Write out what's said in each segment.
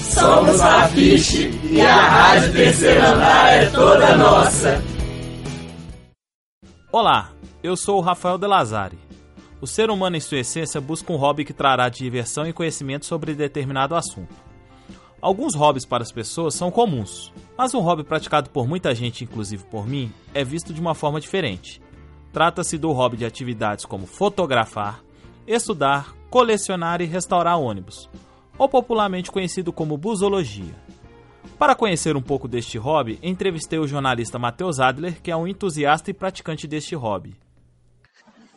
Somos Rapiche e a Rádio Terceiro Andar é toda nossa. Olá, eu sou o Rafael Delazari. O ser humano, em sua essência, busca um hobby que trará diversão e conhecimento sobre determinado assunto. Alguns hobbies para as pessoas são comuns, mas um hobby praticado por muita gente, inclusive por mim, é visto de uma forma diferente. Trata-se do hobby de atividades como fotografar, estudar, colecionar e restaurar ônibus, ou popularmente conhecido como busologia. Para conhecer um pouco deste hobby, entrevistei o jornalista Matheus Adler, que é um entusiasta e praticante deste hobby.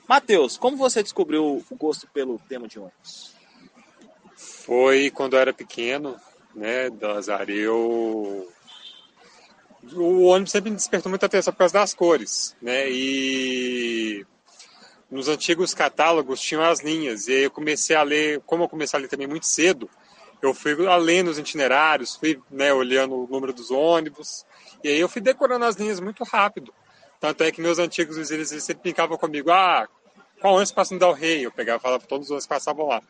Matheus, como você descobriu o gosto pelo tema de ônibus? Foi quando eu era pequeno, né, Dazar, eu... O ônibus sempre me despertou muita atenção por causa das cores, né, e nos antigos catálogos tinham as linhas, e aí eu comecei a ler, como eu comecei a ler também muito cedo, eu fui lendo os itinerários, fui né, olhando o número dos ônibus, e aí eu fui decorando as linhas muito rápido. Tanto é que meus antigos vizinhos eles sempre brincavam comigo, ah, qual ônibus passa no Del Rey? Eu pegava e falava todos os ônibus passavam lá.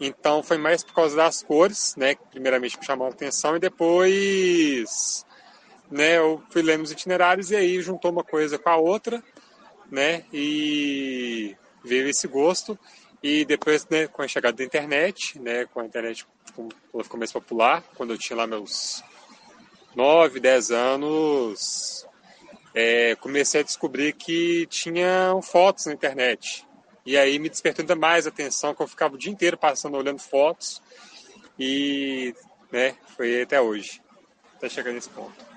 Então foi mais por causa das cores, né, que primeiramente me chamou a atenção, e depois né, eu fui lendo os itinerários e aí juntou uma coisa com a outra, né? E veio esse gosto. E depois, né, com a chegada da internet, né, com a internet ela ficou mais popular, quando eu tinha lá meus 9, 10 anos, é, comecei a descobrir que tinha fotos na internet. E aí me despertou ainda mais a atenção, que eu ficava o dia inteiro passando olhando fotos. E né, foi até hoje, até chegar nesse ponto.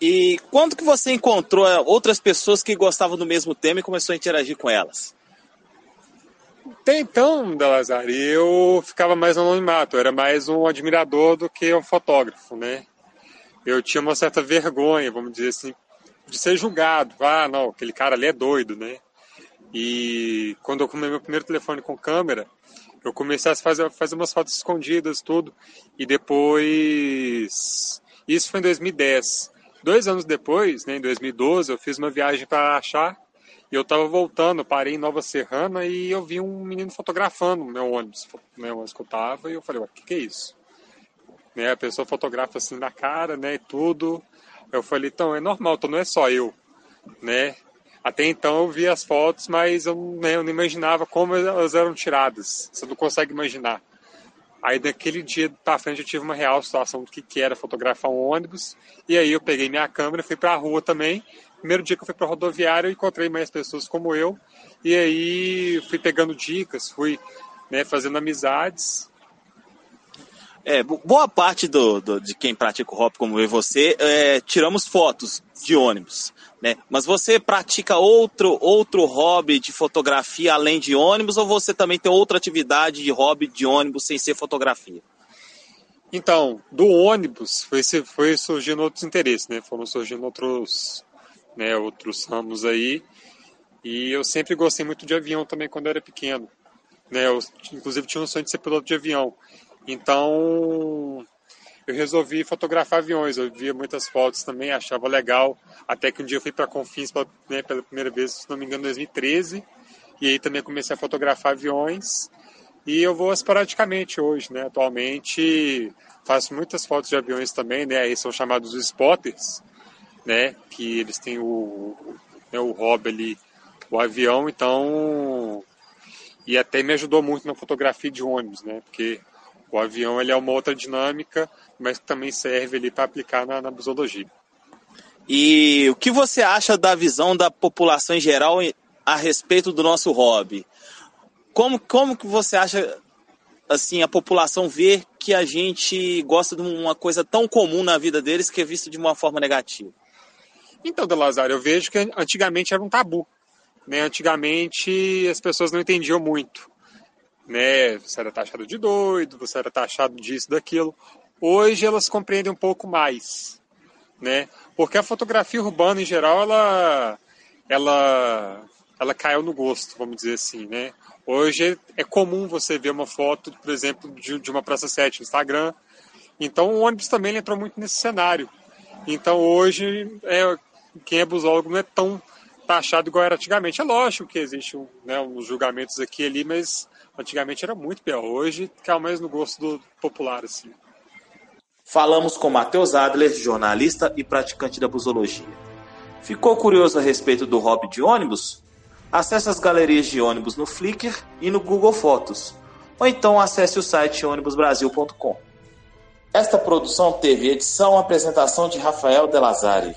E quando que você encontrou é, outras pessoas que gostavam do mesmo tema e começou a interagir com elas? Até então, Dalazar, eu ficava mais no anonimato, eu era mais um admirador do que um fotógrafo, né? Eu tinha uma certa vergonha, vamos dizer assim, de ser julgado. Ah, não, aquele cara ali é doido, né? E quando eu comprei meu primeiro telefone com câmera, eu comecei a fazer, fazer umas fotos escondidas, tudo. E depois. Isso foi em 2010. Dois anos depois, né, em 2012, eu fiz uma viagem para Achar e eu estava voltando, parei em Nova Serrana e eu vi um menino fotografando o meu ônibus, né, onde eu estava, e eu falei, o que, que é isso? Né, a pessoa fotografa assim na cara, né, e tudo. Eu falei, então, é normal, então não é só eu, né? Até então eu vi as fotos, mas eu, né, eu não imaginava como elas eram tiradas. Você não consegue imaginar. Aí daquele dia para frente eu tive uma real situação do que, que era fotografar um ônibus. E aí eu peguei minha câmera, fui para a rua também. Primeiro dia que eu fui para a rodoviária, eu encontrei mais pessoas como eu. E aí fui pegando dicas, fui né, fazendo amizades. É, boa parte do, do, de quem pratica o hop como eu e você, é, tiramos fotos de ônibus. Né? Mas você pratica outro, outro hobby de fotografia além de ônibus ou você também tem outra atividade de hobby de ônibus sem ser fotografia? Então, do ônibus foi, foi surgindo outros interesses, né? Foram surgindo outros, né, outros ramos aí. E eu sempre gostei muito de avião também quando eu era pequeno. Né? Eu, inclusive tinha um sonho de ser piloto de avião. Então, eu resolvi fotografar aviões. Eu via muitas fotos também, achava legal. Até que um dia eu fui para Confins pela, né, pela primeira vez, se não me engano, em 2013. E aí também comecei a fotografar aviões. E eu vou esporadicamente hoje, né? Atualmente faço muitas fotos de aviões também, né? Aí são chamados spotters, né? Que eles têm o, né, o hobby ali, o avião. Então, e até me ajudou muito na fotografia de ônibus, né? Porque o avião ele é uma outra dinâmica, mas também serve ali para aplicar na, na busologia. E o que você acha da visão da população em geral a respeito do nosso hobby? Como, como que você acha assim a população vê que a gente gosta de uma coisa tão comum na vida deles que é visto de uma forma negativa? Então, Delazar, eu vejo que antigamente era um tabu. Né? Antigamente as pessoas não entendiam muito né? Você era taxado de doido, você era taxado disso, daquilo. hoje elas compreendem um pouco mais, né? Porque a fotografia urbana em geral ela ela ela caiu no gosto, vamos dizer assim, né? Hoje é comum você ver uma foto, por exemplo, de, de uma Praça 7 no Instagram. Então o ônibus também entrou muito nesse cenário. Então hoje é, quem é busólogo não é tão taxado igual era antigamente. É lógico que existem né, uns julgamentos aqui e ali, mas antigamente era muito pior. Hoje caiu mais no gosto do popular, assim. Falamos com Matheus Adler, jornalista e praticante da busologia. Ficou curioso a respeito do hobby de ônibus? Acesse as galerias de ônibus no Flickr e no Google Fotos, ou então acesse o site ônibusbrasil.com. Esta produção teve edição e apresentação de Rafael Delazari.